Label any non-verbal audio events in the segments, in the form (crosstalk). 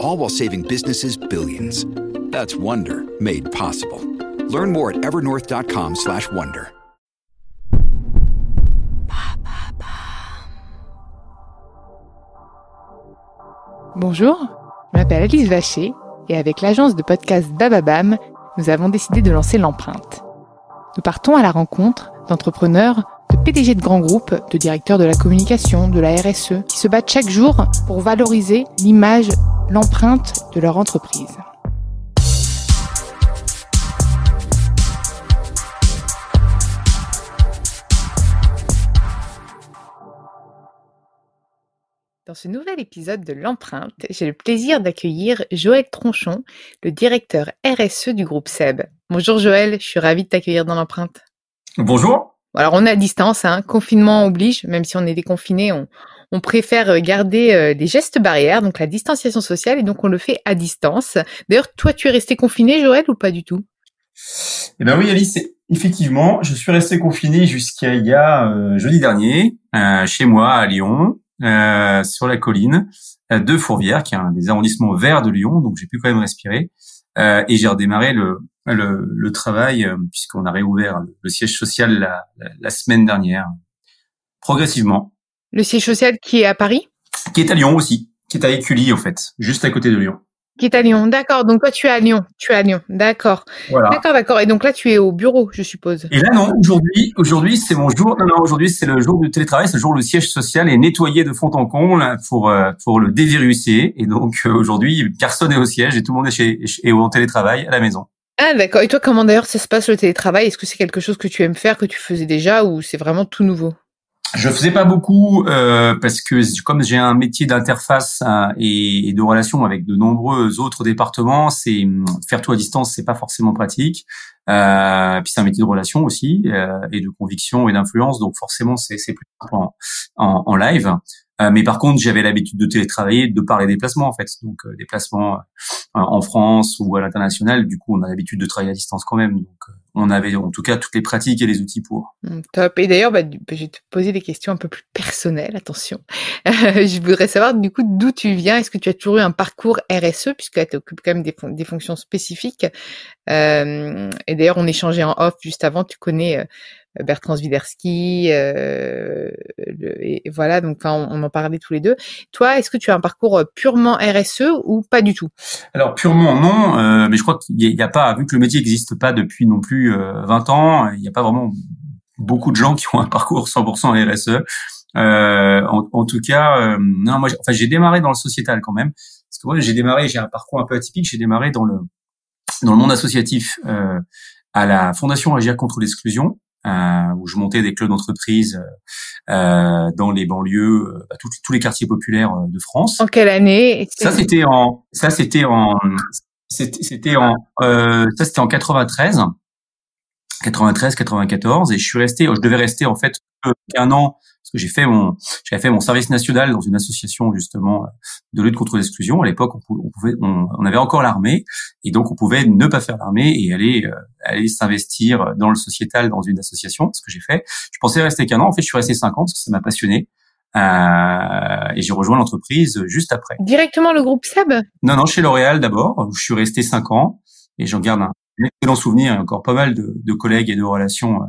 All while saving businesses billions. That's Wonder made possible. Learn more at evernorth.com slash wonder. Bonjour, je m'appelle Alice Vacher et avec l'agence de podcast Bababam, nous avons décidé de lancer l'empreinte. Nous partons à la rencontre d'entrepreneurs, de PDG de grands groupes, de directeurs de la communication, de la RSE, qui se battent chaque jour pour valoriser l'image, l'empreinte de leur entreprise. Dans ce nouvel épisode de l'empreinte, j'ai le plaisir d'accueillir Joël Tronchon, le directeur RSE du groupe SEB. Bonjour Joël, je suis ravie de t'accueillir dans l'empreinte. Bonjour. Alors on est à distance, hein, confinement oblige, même si on est déconfiné, on, on préfère garder euh, les gestes barrières, donc la distanciation sociale, et donc on le fait à distance. D'ailleurs, toi, tu es resté confiné, Joël, ou pas du tout? Eh ben oui, Alice, effectivement, je suis resté confiné jusqu'à il y a euh, jeudi dernier, euh, chez moi à Lyon, euh, sur la colline de Fourvière, qui est un des arrondissements verts de Lyon, donc j'ai pu quand même respirer. Euh, et j'ai redémarré le, le, le travail euh, puisqu'on a réouvert le siège social la, la, semaine dernière, progressivement. Le siège social qui est à Paris Qui est à Lyon aussi, qui est à Écully en fait, juste à côté de Lyon. Qui est à Lyon, d'accord. Donc toi tu es à Lyon, tu es à Lyon, d'accord. Voilà. D'accord, d'accord. Et donc là tu es au bureau, je suppose. Et là non, aujourd'hui, aujourd'hui c'est mon jour. Non, non, aujourd'hui c'est le jour du télétravail, c'est le jour où le siège social est nettoyé de fond en comble pour euh, pour le déviruser. Et donc euh, aujourd'hui personne n'est au siège et tout le monde est chez est en télétravail à la maison. Ah d'accord. Et toi comment d'ailleurs ça se passe le télétravail? Est-ce que c'est quelque chose que tu aimes faire, que tu faisais déjà, ou c'est vraiment tout nouveau? Je faisais pas beaucoup euh, parce que comme j'ai un métier d'interface euh, et, de relation avec de nombreux autres départements, c'est faire tout à distance, c'est pas forcément pratique. Euh, puis c'est un métier de relation aussi euh, et de conviction et d'influence, donc forcément c'est plus en, en live. Euh, mais par contre, j'avais l'habitude de télétravailler de par les déplacements en fait, donc euh, déplacements en France ou à l'international. Du coup, on a l'habitude de travailler à distance quand même, donc on avait en tout cas toutes les pratiques et les outils pour. Top. Et d'ailleurs, bah, je vais te poser des questions un peu plus personnelles. Attention. (laughs) je voudrais savoir du coup d'où tu viens? Est-ce que tu as toujours eu un parcours RSE puisque tu occupes quand même des, des fonctions spécifiques? Euh, et d'ailleurs, on échangeait en off juste avant. Tu connais euh, Bertrand Zwiderski, euh, et voilà, donc on, on, en parlait tous les deux. Toi, est-ce que tu as un parcours purement RSE ou pas du tout? Alors purement non, euh, mais je crois qu'il n'y a, pas, vu que le métier n'existe pas depuis non plus euh, 20 ans, il n'y a pas vraiment beaucoup de gens qui ont un parcours 100% RSE. Euh, en, en, tout cas, non, moi, enfin, j'ai démarré dans le sociétal quand même, parce que j'ai démarré, j'ai un parcours un peu atypique. J'ai démarré dans le dans le monde associatif à la Fondation Agir contre l'exclusion, euh, où je montais des clubs d'entreprise euh, dans les banlieues, euh, tous, tous les quartiers populaires de France. En quelle année? Ça c'était en ça c'était en c'était en euh, ça c'était en 93. 93, 94, et je suis resté, je devais rester en fait un an parce que j'ai fait mon j'avais fait mon service national dans une association justement de lutte contre l'exclusion. À l'époque, on, pouvait on, on, avait encore l'armée et donc on pouvait ne pas faire l'armée et aller euh, aller s'investir dans le sociétal dans une association. Ce que j'ai fait. Je pensais rester qu'un an. En fait, je suis resté cinq ans parce que ça m'a passionné. Euh, et j'ai rejoint l'entreprise juste après. Directement le groupe SEB? Non, non, chez L'Oréal d'abord. Où je suis resté cinq ans et j'en garde un un excellent souvenir et encore pas mal de, de collègues et de relations.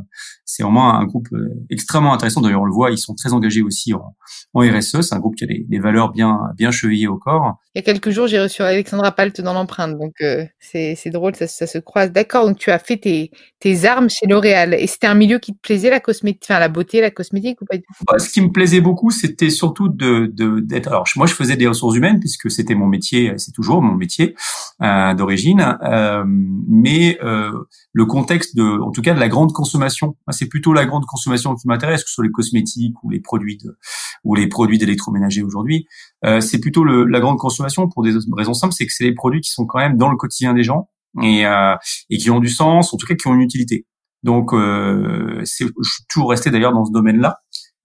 C'est vraiment un groupe extrêmement intéressant. D'ailleurs, on le voit, ils sont très engagés aussi en, en RSE. C'est un groupe qui a des, des, valeurs bien bien chevillées au corps. Il y a quelques jours, j'ai reçu Alexandra Palt dans l'empreinte, donc euh, c'est drôle, ça, ça, se croise. D'accord, donc tu as fait tes, tes armes chez L'Oréal et c'était un milieu qui te plaisait, la cosmétique, enfin la beauté, la cosmétique ou pas du tout? Bah, Ce qui me plaisait beaucoup, c'était surtout de d'être. Alors moi, je faisais des ressources humaines puisque c'était mon métier, c'est toujours mon métier euh, d'origine, euh, mais euh, le contexte de, en tout cas, de la grande consommation. C'est plutôt la grande consommation qui m'intéresse, que ce soit les cosmétiques ou les produits de, ou les produits d'électroménager aujourd'hui. Euh, c'est plutôt le, la grande consommation pour des raisons simples, c'est que c'est les produits qui sont quand même dans le quotidien des gens et, euh, et qui ont du sens, en tout cas qui ont une utilité. Donc, euh, je suis toujours resté d'ailleurs dans ce domaine-là,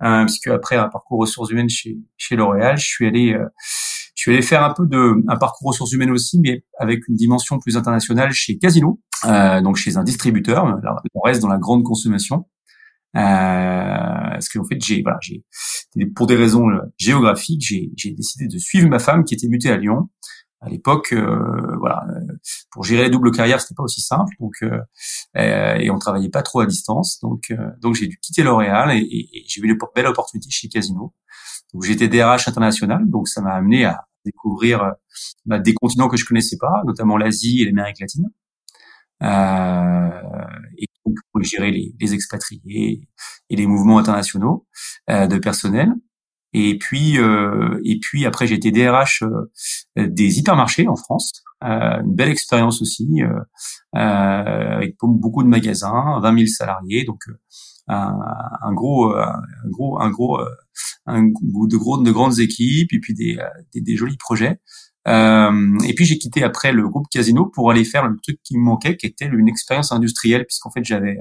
euh, puisque après un parcours ressources humaines chez, chez L'Oréal, je suis allé euh, je suis allé faire un peu de un parcours ressources humaines aussi, mais avec une dimension plus internationale chez Casino, euh, donc chez un distributeur. on reste dans la grande consommation. Euh, parce qu'en fait, j'ai voilà, j'ai pour des raisons euh, géographiques, j'ai décidé de suivre ma femme qui était mutée à Lyon. À l'époque, euh, voilà, euh, pour gérer la double carrière, c'était pas aussi simple, donc euh, et on travaillait pas trop à distance, donc donc j'ai dû quitter L'Oréal et, et, et j'ai eu une belle opportunité chez Casino. Donc j'étais DRH international, donc ça m'a amené à découvrir bah, des continents que je connaissais pas, notamment l'Asie et l'Amérique latine. Euh, et donc pour gérer les, les, expatriés et les mouvements internationaux euh, de personnel. Et puis, euh, et puis après, j'ai été DRH euh, des hypermarchés en France. Euh, une belle expérience aussi, avec beaucoup de magasins, 20 000 salariés, donc un, un, gros, un gros, un gros, un, de gros, de grandes équipes, et puis des, des jolis projets. Euh, et puis j'ai quitté après le groupe Casino pour aller faire le truc qui me manquait, qui était une expérience industrielle, puisqu'en fait j'avais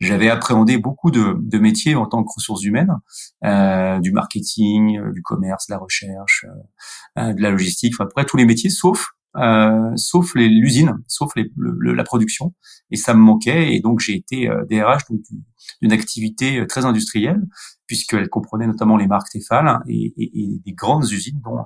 j'avais appréhendé beaucoup de, métiers en tant que ressources humaines, euh, du marketing, euh, du commerce, de la recherche, de la logistique, enfin après tous les métiers, sauf euh, sauf l'usine, sauf les, le, la production, et ça me manquait, et donc j'ai été DRH d'une activité très industrielle, puisqu'elle comprenait notamment les marques Tefal et, et, et, des grandes usines, dont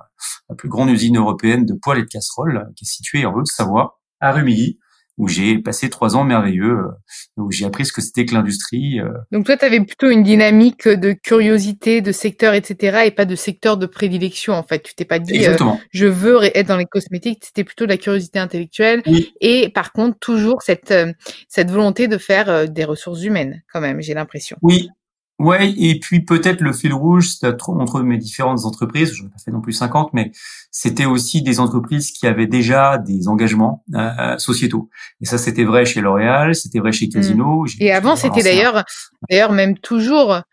la plus grande usine européenne de poêles et de casseroles, qui est située en Haute-Savoie, à Rumilly, où j'ai passé trois ans merveilleux, euh, où j'ai appris ce que c'était que l'industrie. Euh. Donc toi, tu avais plutôt une dynamique de curiosité, de secteur, etc., et pas de secteur de prédilection, en fait. Tu t'es pas dit, euh, je veux être dans les cosmétiques, c'était plutôt de la curiosité intellectuelle, et par contre, toujours cette, cette volonté de faire des ressources humaines, quand même, j'ai l'impression. Oui, Ouais, et puis peut-être le fil rouge entre mes différentes entreprises, je n'ai pas fait non plus 50, mais c'était aussi des entreprises qui avaient déjà des engagements euh, sociétaux. Et ça, c'était vrai chez L'Oréal, c'était vrai chez mmh. Casino. Et avant, c'était d'ailleurs, d'ailleurs même toujours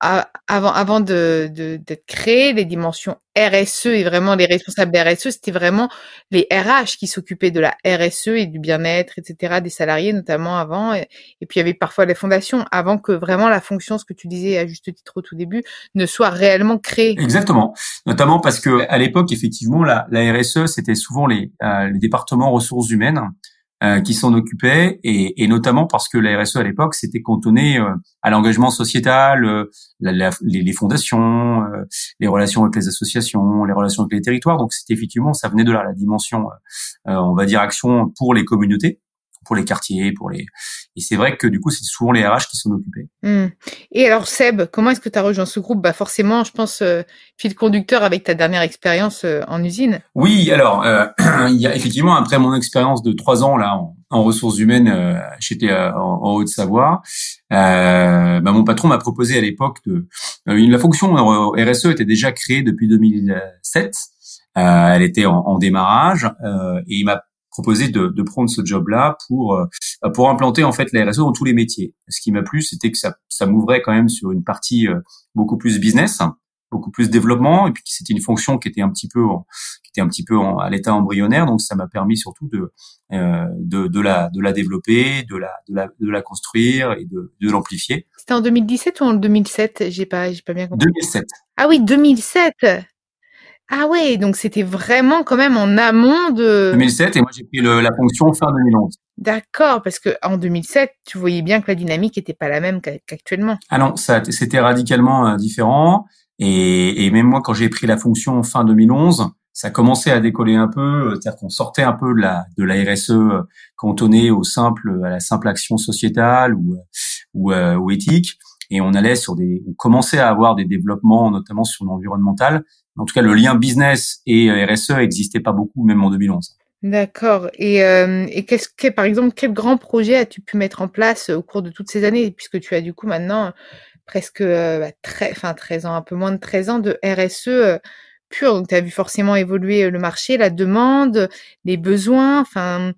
avant, avant de, d'être créé, les dimensions RSE et vraiment les responsables des RSE, c'était vraiment les RH qui s'occupaient de la RSE et du bien-être, etc., des salariés notamment avant. Et, puis il y avait parfois les fondations avant que vraiment la fonction, ce que tu disais à juste titre au tout début, ne soit réellement créée. Exactement. Notamment parce que à l'époque, effectivement, la, la RSE, c'était souvent les, euh, les départements ressources humaines euh, qui s'en occupaient, et, et, notamment parce que la RSE à l'époque s'était cantonné euh, à l'engagement sociétal, euh, la, les, les, fondations, les relations avec les associations, les relations avec les territoires. Donc c'était effectivement, ça venait de là la dimension, on va dire action pour les communautés pour les quartiers, pour les. Et c'est vrai que du coup, c'est souvent les RH qui s'en occupaient. Mmh. Et alors, Seb, comment est-ce que tu as rejoint ce groupe? Bah forcément, je pense euh, fil conducteur avec ta dernière expérience euh, en usine. Oui, alors euh, (clears throat) il y a effectivement après mon expérience de trois ans là en, ressources humaines, euh, j'étais en, Haute-Savoie. bah, mon patron m'a proposé à l'époque de la fonction RSE était déjà créée depuis 2007. elle était en, en démarrage et il m'a proposé de, de prendre ce job-là pour euh, pour implanter en fait la RSE dans tous les métiers. Ce qui m'a plu, c'était que ça, ça m'ouvrait quand même sur une partie euh, beaucoup plus business, beaucoup plus développement, et puis c'était une fonction qui était un petit peu qui était un petit peu à l'état embryonnaire, donc ça m'a permis surtout de, euh, de de la de la développer, de la de la de la construire et de de l'amplifier. C'était en 2017 ou en 2007 J'ai pas j'ai pas bien compris. 2007. Ah oui, 2007. Ah ouais, donc c'était vraiment quand même en amont de 2007 et moi j'ai pris le, la fonction fin 2011. D'accord, parce que en 2007, tu voyais bien que la dynamique était pas la même qu'actuellement. Ah non, ça c'était radicalement euh, différent et, et, même moi quand j'ai pris la fonction fin 2011, ça commençait à décoller un peu, c'est-à-dire qu'on sortait un peu de la de la RSE cantonnée au simple à la simple action sociétale ou ou, ou éthique et on allait sur des, on commençait à avoir des développements, notamment sur l'environnemental. En tout cas, le lien business et RSE n'existait pas beaucoup, même en 2011. D'accord. Et, euh, et qu'est-ce que, par exemple, quel grand projet as-tu pu mettre en place au cours de toutes ces années, puisque tu as du coup maintenant presque euh, bah, très, enfin 13 ans, un peu moins de 13 ans de RSE euh, pur. Donc, tu as vu forcément évoluer le marché, la demande, les besoins, enfin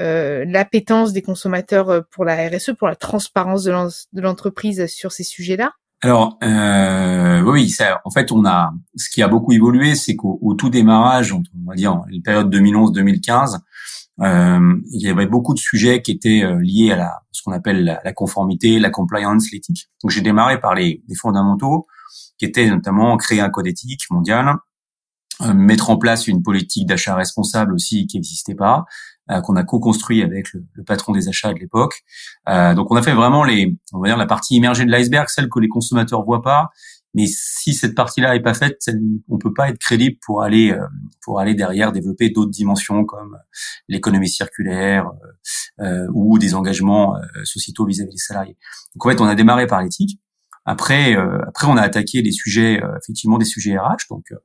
euh, l'appétence des consommateurs euh, pour la RSE, pour la transparence de l'entreprise sur ces sujets-là? Alors euh, oui, ça, en fait, on a ce qui a beaucoup évolué, c'est qu'au tout démarrage, on va dire la période 2011-2015, euh, il y avait beaucoup de sujets qui étaient euh, liés à la, ce qu'on appelle la, conformité, la compliance, l'éthique. Donc j'ai démarré par les, fondamentaux, qui étaient notamment créer un code éthique mondial, euh, mettre en place une politique d'achat responsable aussi qui n'existait pas, qu'on a co-construit avec le, le, patron des achats de l'époque. Euh, donc on a fait vraiment les, on va dire la partie immergée de l'iceberg, celle que les consommateurs voient pas. Mais si cette partie-là est pas faite, on peut pas être crédible pour aller euh, pour aller derrière développer d'autres dimensions comme l'économie circulaire euh, ou des engagements sociétaux vis-à-vis -vis des salariés. Donc en fait, on a démarré par l'éthique. Après, euh, après, on a attaqué des sujets, euh, effectivement, des sujets RH. Donc, euh,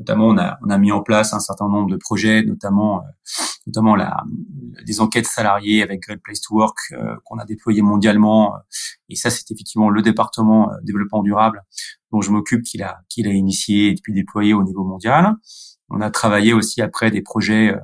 notamment, on a, on a mis en place un certain nombre de projets, notamment, notamment la, des enquêtes salariées avec Great Place to Work qu'on a déployé mondialement. Et ça, c'est effectivement le département développement durable dont je m'occupe, qu'il a, qu'il a initié et puis déployé au niveau mondial. On a travaillé aussi après des projets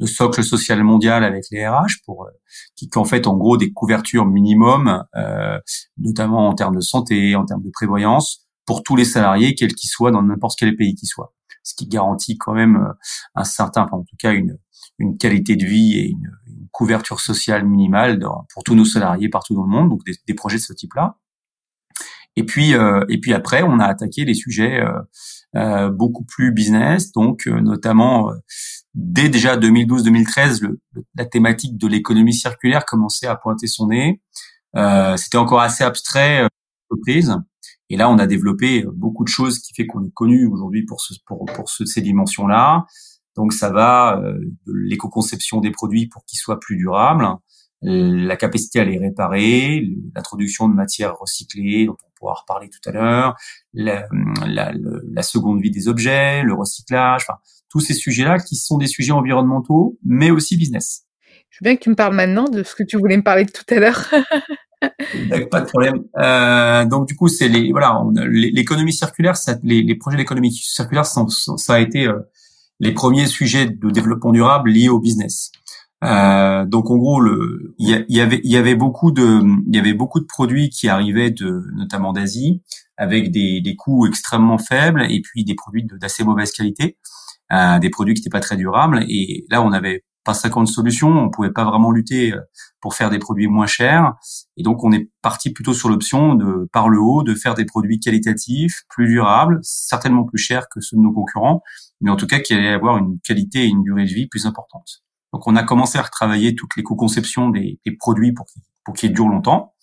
de socle social mondial avec les RH pour euh, qui en fait en gros des couvertures minimum, euh, notamment en termes de santé, en termes de prévoyance, pour tous les salariés, quels qu'ils soient, dans n'importe quel pays qu'ils soient. Ce qui garantit quand même euh, un certain, enfin, en tout cas une, une qualité de vie et une, une couverture sociale minimale dans, pour tous nos salariés partout dans le monde, donc des, des projets de ce type-là. Et puis, euh, et puis après, on a attaqué des sujets euh, euh, beaucoup plus business, donc notamment dès déjà 2012-2013, la thématique de l'économie circulaire commençait à pointer son nez. Euh, C'était encore assez abstrait euh, entreprise. Et là, on a développé beaucoup de choses qui fait qu'on est connu aujourd'hui pour, ce, pour, pour ce, ces dimensions-là. Donc, ça va euh, de l'éco-conception des produits pour qu'ils soient plus durables, la capacité à les réparer, l'introduction de matières recyclées, dont on pourra reparler tout à l'heure, la, la, la, seconde vie des objets, le recyclage, enfin, tous ces sujets-là qui sont des sujets environnementaux, mais aussi business. Je veux bien que tu me parles maintenant de ce que tu voulais me parler tout à l'heure. pas de problème. Euh, donc du coup, c'est les voilà, l'économie circulaire, ça, les, les, projets d'économie circulaire, ça, ça a été euh, les premiers sujets de développement durable liés au business. Euh, donc en gros, le, il y, y, avait y avait beaucoup de il y avait beaucoup de produits qui arrivaient de notamment d'Asie avec des, des coûts extrêmement faibles et puis des produits d'assez mauvaise qualité des produits qui n'étaient pas très durables. Et là, on n'avait pas 50 solutions, on pouvait pas vraiment lutter euh, pour faire des produits moins chers. Et donc, on est parti plutôt sur l'option de, par le haut, de faire des produits qualitatifs, plus durables, certainement plus chers que ceux de nos concurrents, mais en tout cas qui allaient avoir une qualité et une durée de vie plus importante. Donc, on a commencé à retravailler toutes les co-conceptions des, produits pour qu'ils durent longtemps.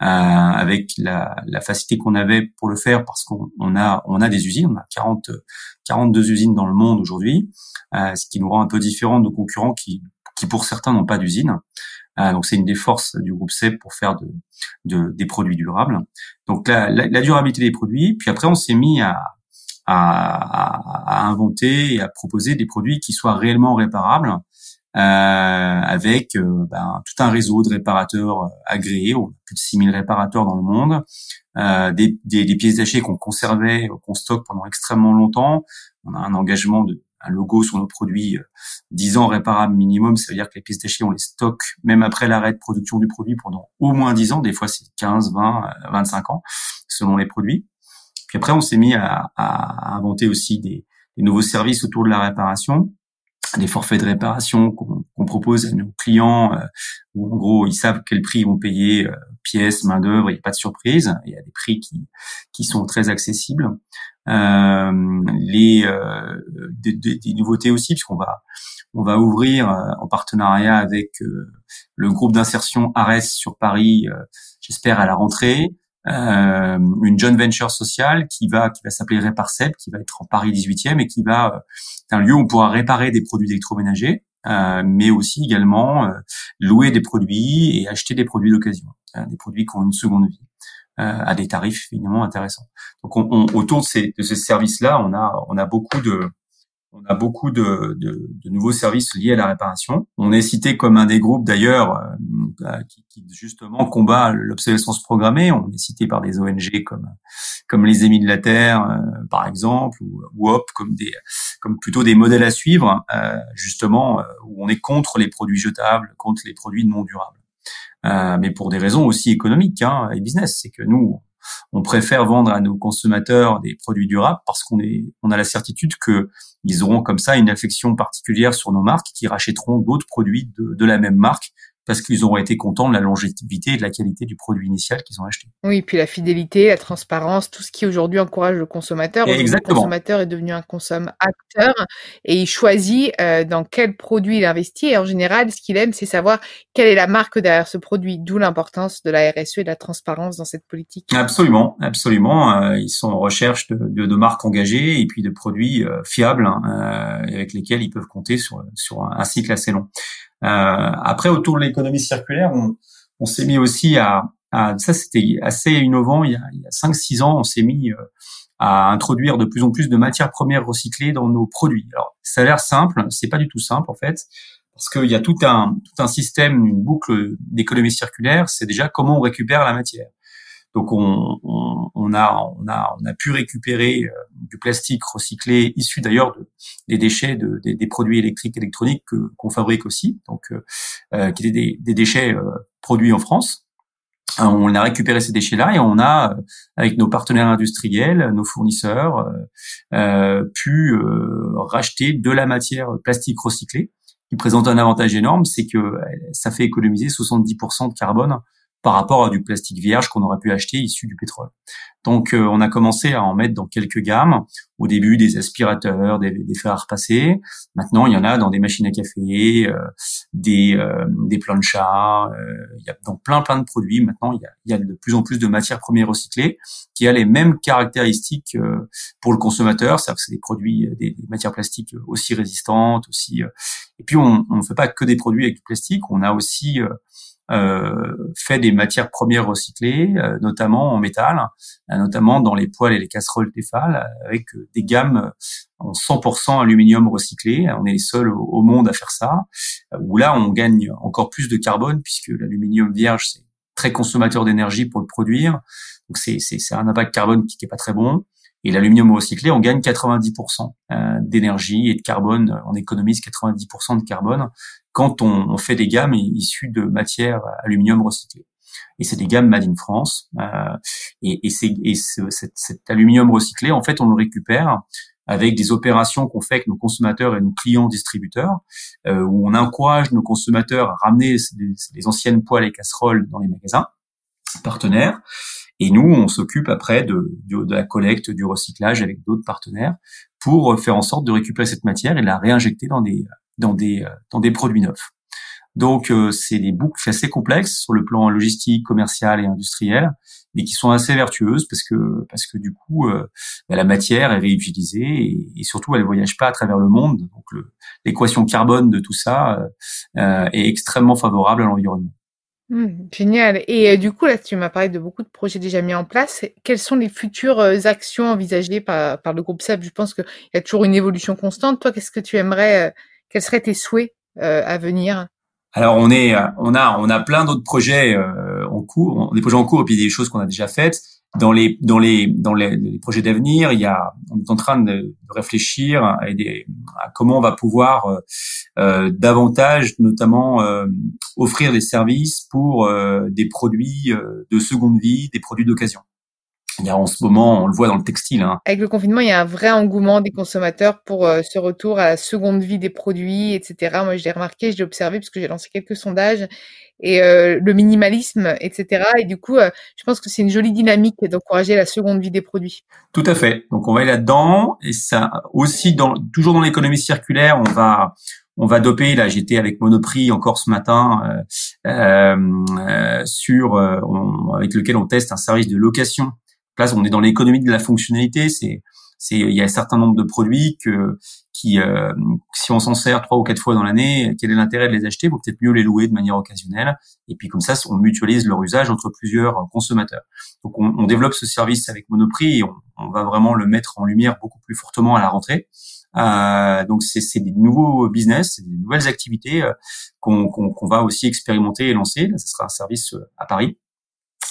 Euh, avec la, la facilité qu'on avait pour le faire parce qu'on on a on a des usines, on a 40 42 usines dans le monde aujourd'hui, euh, ce qui nous rend un peu différent de nos concurrents qui qui pour certains n'ont pas d'usine. Euh, donc c'est une des forces du groupe CEP pour faire de, de des produits durables. Donc la, la, la, durabilité des produits. Puis après on s'est mis à, à, à, inventer et à proposer des produits qui soient réellement réparables avec euh, ben, tout un réseau de réparateurs euh, agréés, on a plus de 6000 réparateurs dans le monde, des, des, des, pièces détachées qu'on conservait, qu'on stocke pendant extrêmement longtemps. On a un engagement de un logo sur nos produits 10 ans réparables minimum, ça veut dire que les pièces détachées, on les stocke même après l'arrêt de production du produit pendant au moins 10 ans, des fois c'est 15, 20, 25 ans, selon les produits. Puis après, on s'est mis à, à, inventer aussi des, des, nouveaux services autour de la réparation des forfaits de réparation qu'on propose à nos clients, euh, où en gros ils savent quel prix ils vont payer, euh, pièces, main d'œuvre, il n'y a pas de surprise, il y a des prix qui qui sont très accessibles. Euh, les euh, des, des, nouveautés aussi, puisqu'on va on va ouvrir en partenariat avec le groupe d'insertion ARES sur Paris, j'espère à la rentrée, euh, une joint venture sociale qui va qui va s'appeler Réparcep, qui va être en Paris 18e et qui va euh, être un lieu où on pourra réparer des produits électroménagers, euh, mais aussi également euh, louer des produits et acheter des produits d'occasion, des produits qui ont une seconde vie à des tarifs évidemment intéressants. Donc on, on, autour de ces, de ces services-là, on a on a beaucoup de on a beaucoup de, de, de, nouveaux services liés à la réparation. On est cité comme un des groupes d'ailleurs euh, qui, qui, justement combat l'obsolescence programmée. On est cité par des ONG comme comme les Émis de la Terre, euh, par exemple, ou, ou HOP comme des comme plutôt des modèles à suivre, euh, justement où on est contre les produits jetables, contre les produits non durables. mais pour des raisons aussi économiques hein, et business, c'est que nous on préfère vendre à nos consommateurs des produits durables parce qu'on a la certitude que ils auront comme ça une affection particulière sur nos marques qui rachèteront d'autres produits de la même marque parce qu'ils auront été contents de la longévité et de la qualité du produit initial qu'ils ont acheté. Oui, puis la fidélité, la transparence, tout ce qui aujourd'hui encourage le consommateur. Exactement. Le consommateur est devenu un consomme acteur et il choisit euh, dans quel produit il investit. Et en général, ce qu'il aime, c'est savoir quelle est la marque derrière ce produit, d'où l'importance de la RSE et de la transparence dans cette politique. Absolument, absolument. Euh, ils sont en recherche de, de, de, marques engagées et puis de produits euh, fiables hein, euh, avec lesquels ils peuvent compter sur, sur un, un cycle assez long. Euh, après, autour de l'économie circulaire, on, on s'est mis aussi à, à ça c'était assez innovant. Il y a, il y a 5-6 ans, on s'est mis euh, à introduire de plus en plus de matières premières recyclées dans nos produits. Alors, ça a l'air simple, c'est pas du tout simple en fait, parce qu'il y a tout un tout un système, une boucle d'économie circulaire. C'est déjà comment on récupère la matière. Donc on, a, pu récupérer euh, du plastique recyclé issu d'ailleurs de, des déchets de, des, produits électriques électroniques qu'on fabrique aussi, donc euh, euh, qui étaient des, des déchets euh, produits en France. On a récupéré ces déchets-là et on a, avec nos partenaires industriels, nos fournisseurs, euh, pu racheter de la matière plastique recyclée, qui présente un avantage énorme, c'est que ça fait économiser 70% de carbone par rapport à du plastique vierge qu'on aurait pu acheter issu du pétrole. Donc euh, on a commencé à en mettre dans quelques gammes. Au début des aspirateurs, des, des fers à repasser. Maintenant il y en a dans des machines à café, euh, des euh, des planchas. Euh, il y a dans plein plein de produits. Maintenant il y a, il y a de plus en plus de matières premières recyclées qui a les mêmes caractéristiques pour le consommateur. C'est-à-dire que c'est des produits, des, des, matières plastiques aussi résistantes, aussi. et puis on ne fait pas que des produits avec du plastique. On a aussi euh, fait des matières premières recyclées, euh, notamment en métal, euh, notamment dans les poêles et les casseroles Tefal, avec des gammes en 100% aluminium recyclé. On est les seuls au monde à faire ça. Où là, on gagne encore plus de carbone puisque l'aluminium vierge c'est très consommateur d'énergie pour le produire. Donc c'est c'est un impact carbone qui n'est pas très bon. Et l'aluminium recyclé, on gagne 90% d'énergie et de carbone, on économise 90% de carbone quand on, fait des gammes issues de matières aluminium recyclées. Et c'est des gammes made in France. Euh, et, et, et cet, cet, aluminium recyclé, en fait, on le récupère avec des opérations qu'on fait avec nos consommateurs et nos clients distributeurs, euh, où on encourage nos consommateurs à ramener les anciennes poêles et casseroles dans les magasins partenaires. Et nous, on s'occupe après de, de, la collecte, du recyclage avec d'autres partenaires pour faire en sorte de récupérer cette matière et de la réinjecter dans des, dans des, euh, dans des produits neufs. Donc, euh, c'est des boucles assez complexes sur le plan logistique, commercial et industriel, mais qui sont assez vertueuses parce que parce que du coup, euh, bah, la matière est réutilisée et, et, surtout, elle ne voyage pas à travers le monde. Donc, l'équation carbone de tout ça euh, est extrêmement favorable à l'environnement. Mmh, génial. Et du coup, là, tu m'as parlé de beaucoup de projets déjà mis en place. Quelles sont les futures actions envisagées par, le groupe SEB Je pense qu'il y a toujours une évolution constante. Toi, qu'est-ce que tu aimerais quels seraient tes souhaits euh, à venir? Alors on est, on a, on a plein d'autres projets euh, en cours, des projets en cours et puis des choses qu'on a déjà faites. Dans les, dans les, dans les, projets d'avenir, il y a, on est en train de, réfléchir à, comment on va pouvoir euh, euh davantage, notamment, euh, offrir des services pour des produits de seconde vie, des produits d'occasion. Il y a en ce moment, on le voit dans le textile. Hein. Avec le confinement, il y a un vrai engouement des consommateurs pour euh, ce retour à la seconde vie des produits, etc. Moi, je l'ai remarqué, je l'ai observé puisque j'ai lancé quelques sondages et euh, le minimalisme, etc. Et du coup, euh, je pense que c'est une jolie dynamique d'encourager la seconde vie des produits. Tout à fait. Donc, on va aller là-dedans et ça aussi dans toujours dans l'économie circulaire, on va on va doper. Là, j'étais avec Monoprix encore ce matin euh, sur avec lequel on teste un service de location. Là, on est dans l'économie de la fonctionnalité. C'est c'est il y a un certain nombre de produits que qui euh, si on s'en sert trois ou quatre fois dans l'année, quel est l'intérêt de les acheter? Vaut peut-être mieux les louer de manière occasionnelle. Et puis comme ça, on mutualise leur usage entre plusieurs consommateurs. Donc on, développe ce service avec Monoprix et on, va vraiment le mettre en lumière beaucoup plus fortement à la rentrée. Euh, donc c'est des nouveaux business, des nouvelles activités euh, qu'on va aussi expérimenter et lancer. Ce sera un service à Paris.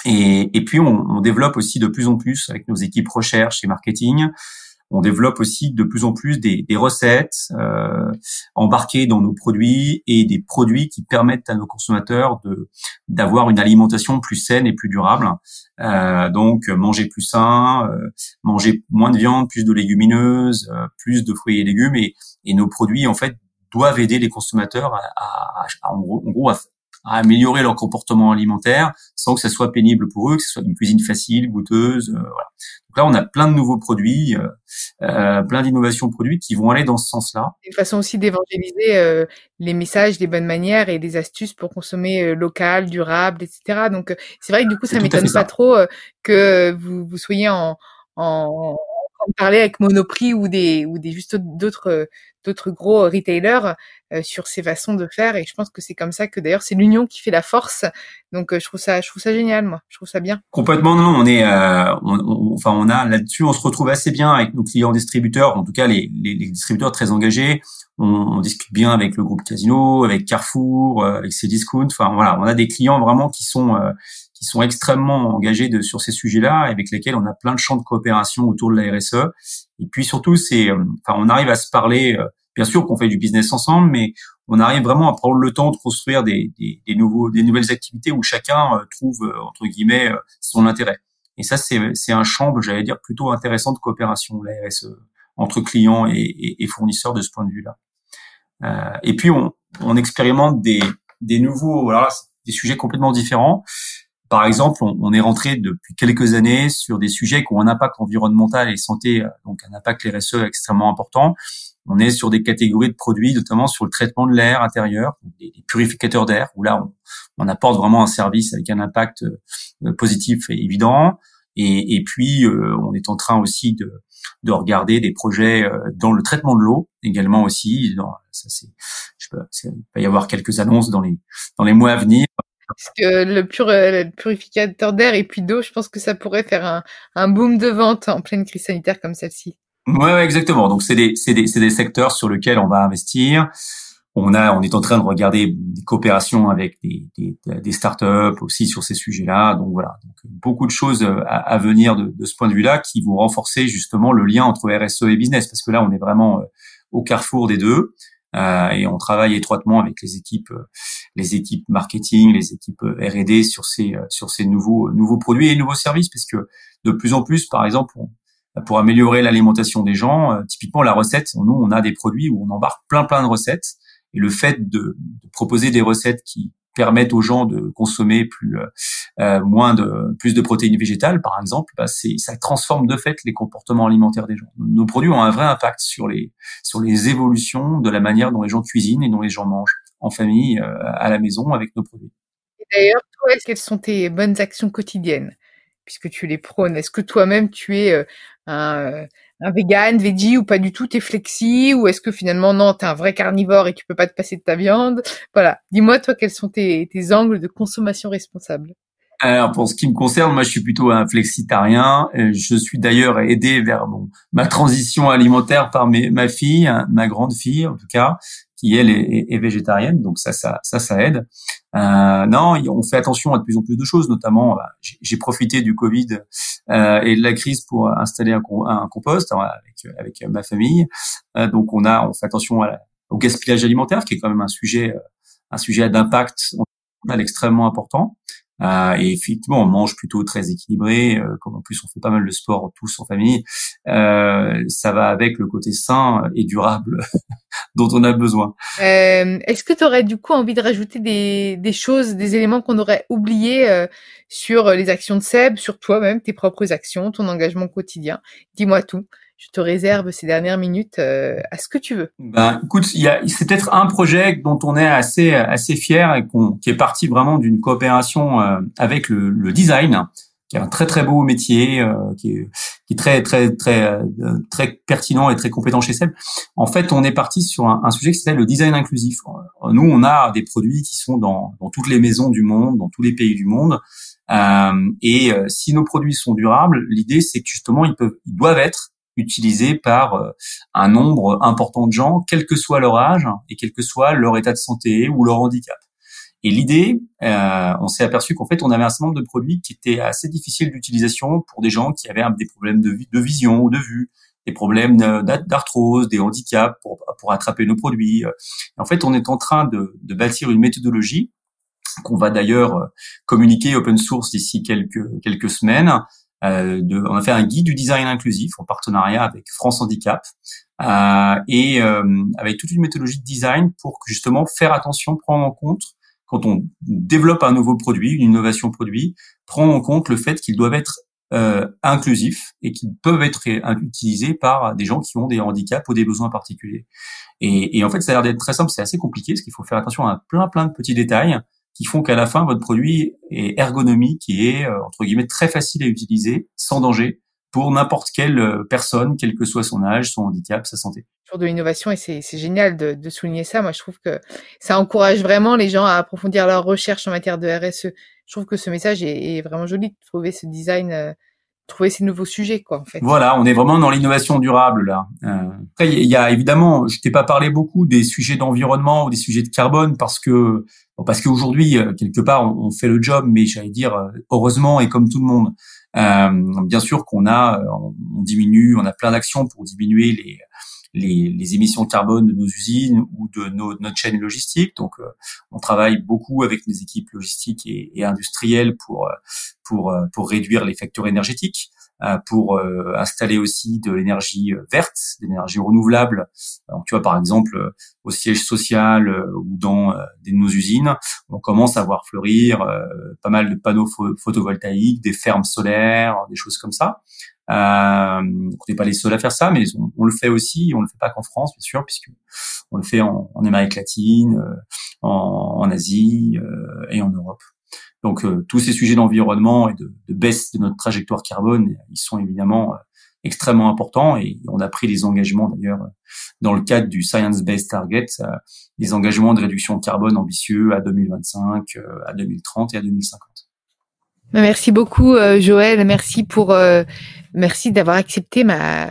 Et, et puis, on, on, développe aussi de plus en plus avec nos équipes recherche et marketing. On développe aussi de plus en plus des, des recettes euh, embarquées dans nos produits et des produits qui permettent à nos consommateurs de d'avoir une alimentation plus saine et plus durable. Euh, donc manger plus sain, euh, manger moins de viande, plus de légumineuses, euh, plus de fruits et légumes et, et, nos produits en fait doivent aider les consommateurs à, à, à en gros, en gros à, à améliorer leur comportement alimentaire sans que ça soit pénible pour eux, que ce soit une cuisine facile, goûteuse. Euh, voilà. Donc là, on a plein de nouveaux produits, euh, euh plein d'innovations produits qui vont aller dans ce sens-là. Une façon aussi d'évangéliser euh, les messages, les bonnes manières et des astuces pour consommer euh, local, durable, etc. Donc c'est vrai que du coup, ça m'étonne pas trop que vous, vous soyez en, en, parler avec Monoprix ou des ou des juste d'autres d'autres gros retailers euh, sur ces façons de faire. Et je pense que c'est comme ça que d'ailleurs c'est l'union qui fait la force. Donc euh, je trouve ça je trouve ça génial moi. Je trouve ça bien. Complètement non on est euh, on, enfin on a là-dessus on se retrouve assez bien avec nos clients distributeurs en tout cas les, les, les distributeurs très engagés. On, on, discute bien avec le groupe Casino avec Carrefour avec Cdiscount. Enfin voilà on a des clients vraiment qui sont qui sont extrêmement engagés de, sur ces sujets-là, avec lesquels on a plein de champs de coopération autour de la RSE. Et puis surtout, c'est, enfin, on arrive à se parler Bien sûr qu'on fait du business ensemble, mais on arrive vraiment à prendre le temps de construire des, des, des nouveaux, des nouvelles activités où chacun euh, trouve euh, entre guillemets euh, son intérêt. Et ça, c'est un champ, j'allais dire, plutôt intéressant de coopération, la RSE, entre clients et, et, et, fournisseurs de ce point de vue-là. Euh, et puis, on, on expérimente des, des nouveaux, voilà, des sujets complètement différents. Par exemple, on, est rentré depuis quelques années sur des sujets qui ont un impact environnemental et santé, donc un impact RSE extrêmement important. On est sur des catégories de produits, notamment sur le traitement de l'air intérieur, des, purificateurs d'air, où là, on, apporte vraiment un service avec un impact euh, positif et évident. Et, puis, euh, on est en train aussi de, de regarder des projets euh, dans le traitement de l'eau également aussi. ça, c'est, je il va y avoir quelques annonces dans les mois à venir. Parce que le, pur, le purificateur d'air et puis d'eau, je pense que ça pourrait faire un, un boom de vente en pleine crise sanitaire comme celle-ci. Ouais, exactement. Donc c'est des, des, des secteurs sur lesquels on va investir. On a, on est en train de regarder des coopérations avec des, des, des startups aussi sur ces sujets-là. Donc voilà, donc beaucoup de choses à, à venir de, de, ce point de vue-là qui vont renforcer justement le lien entre RSE et business, parce que là on est vraiment euh, au carrefour des deux. Euh, et on travaille étroitement avec les équipes, euh, les équipes marketing, les équipes R&D sur ces sur ces nouveaux nouveaux produits et nouveaux services, parce que de plus en plus, par exemple, pour améliorer l'alimentation des gens. Euh, typiquement, la recette, nous, on a des produits où on embarque plein plein de recettes. Et le fait de proposer des recettes qui permettent aux gens de consommer plus euh, euh moins de plus de protéines végétales par exemple bah ça transforme de fait les comportements alimentaires des gens. Nos produits ont un vrai impact sur les sur les évolutions de la manière dont les gens cuisinent et dont les gens mangent en famille euh, à la maison avec nos produits. D'ailleurs toi quelles sont tes bonnes actions quotidiennes? Puisque tu les prônes est-ce que toi-même tu es un vegan, veggie ou pas du tout, t'es flexi ou est-ce que finalement non, t'es un vrai carnivore et tu peux pas te passer de ta viande? Voilà, dis-moi toi quels sont tes, angles de consommation responsable alors pour ce qui me concerne, moi je suis plutôt un flexitarien. Je suis d'ailleurs aidé vers ma transition alimentaire par mes, ma fille, hein, ma grande fille en tout cas, qui elle est, est, végétarienne, donc ça, ça, ça, ça aide. Euh, non, on fait attention à de plus en plus de choses, notamment bah, j'ai profité du Covid euh, et de la crise pour installer un, un compost hein, avec, avec ma famille. Euh, donc on a, on fait attention à au gaspillage alimentaire, qui est quand même un sujet, euh, un sujet d'impact extrêmement important. Euh, et effectivement, on mange plutôt très équilibré. Euh, comme en plus on fait pas mal de sport tous en famille, euh, ça va avec le côté sain et durable (laughs) dont on a besoin. Euh, est-ce que tu aurais du coup envie de rajouter des, des choses, des éléments qu'on aurait oubliés euh, sur les actions de Seb, sur toi-même, tes propres actions, ton engagement quotidien? Dis-moi tout. Je te réserve ces dernières minutes à ce que tu veux. Ben, écoute, c'est peut-être un projet dont on est assez assez fier et qu'on, qui est parti vraiment d'une coopération avec le, le design qui est un très très beau métier, euh, qui, est, qui, est, très très très euh, très pertinent et très compétent chez Seb. En fait, on est parti sur un, un sujet qui s'appelle le design inclusif. Euh, nous, on a des produits qui sont dans, dans toutes les maisons du monde, dans tous les pays du monde. Euh, et si nos produits sont durables, l'idée c'est que justement ils peuvent, ils doivent être utilisés par un nombre important de gens, quel que soit leur âge et quel que soit leur état de santé ou leur handicap. Et l'idée, euh, on s'est aperçu qu'en fait, on avait un certain nombre de produits qui étaient assez difficiles d'utilisation pour des gens qui avaient des problèmes de, vision ou de vue, des problèmes d'arthrose, des handicaps pour, pour attraper nos produits. en fait, on est en train de, de bâtir une méthodologie qu'on va d'ailleurs communiquer open source d'ici quelques quelques semaines. Euh, de, on a fait un guide du design inclusif en partenariat avec France Handicap euh, et euh, avec toute une méthodologie de design pour justement faire attention, prendre en compte quand on développe un nouveau produit, une innovation produit, prend en compte le fait qu'ils doivent être euh, inclusifs et qu'ils peuvent être utilisés par des gens qui ont des handicaps ou des besoins particuliers. Et, et en fait, ça a l'air d'être très simple, c'est assez compliqué, parce qu'il faut faire attention à plein plein de petits détails qui font qu'à la fin, votre produit est ergonomique et est, euh, entre guillemets, très facile à utiliser, sans danger, pour n'importe quelle euh, personne, quel que soit son âge, son handicap, sa santé de l'innovation et c'est génial de, souligner ça. Moi, je trouve que ça encourage vraiment les gens à approfondir leur recherche en matière de RSE. Je trouve que ce message est, est vraiment joli de trouver ce design, euh, trouver ces nouveaux sujets, quoi, en fait. Voilà, on est vraiment dans l'innovation durable là. Euh, après, il y a évidemment, je t'ai pas parlé beaucoup des sujets d'environnement ou des sujets de carbone parce que parce qu'aujourd'hui euh, quelque part on, fait le job, mais j'allais dire euh, heureusement et comme tout le monde. Euh, bien sûr qu'on a, on, on diminue, on a plein d'actions pour diminuer les les, les, émissions de carbone de nos usines ou de nos, notre chaîne logistique. Donc, euh, on travaille beaucoup avec nos équipes logistiques et, industrielles pour pour pour réduire les facteurs énergétiques. Euh, pour euh, installer aussi de l'énergie euh, verte, d'énergie renouvelable. Donc, tu vois, par exemple, au siège social ou dans nos usines, on commence à voir fleurir pas mal de panneaux photovoltaïques, des fermes solaires, des choses comme ça. Euh, on n'est pas les seuls à faire ça, mais on, le fait aussi. On le fait pas qu'en France, bien sûr, puisque on le fait en, Amérique latine, en, en, Asie et en Europe. Donc euh, tous ces sujets d'environnement et de, de, baisse de notre trajectoire carbone, ils sont évidemment euh, extrêmement importants et on a pris des engagements d'ailleurs dans le cadre du Science Based Target, euh, des engagements de réduction de carbone ambitieux à 2025, à 2030 et à 2050. Merci beaucoup Joël, merci pour Merci d'avoir accepté ma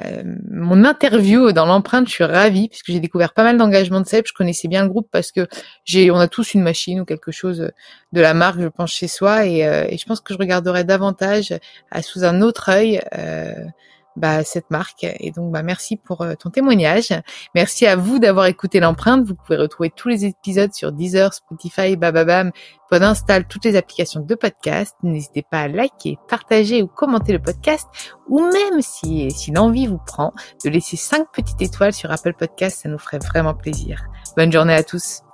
mon interview dans l'empreinte. Je suis ravie puisque j'ai découvert pas mal d'engagements de CEP. Je connaissais bien le groupe parce que j'ai on a tous une machine ou quelque chose de la marque, je pense chez soi et, euh, et je pense que je regarderai davantage à, sous un autre œil. Euh, bah, cette marque. Et donc, bah, merci pour euh, ton témoignage. Merci à vous d'avoir écouté l'empreinte. Vous pouvez retrouver tous les épisodes sur Deezer, Spotify, Bababam, Podinstall, toutes les applications de podcast. N'hésitez pas à liker, partager ou commenter le podcast ou même si, si l'envie vous prend de laisser cinq petites étoiles sur Apple Podcast, ça nous ferait vraiment plaisir. Bonne journée à tous.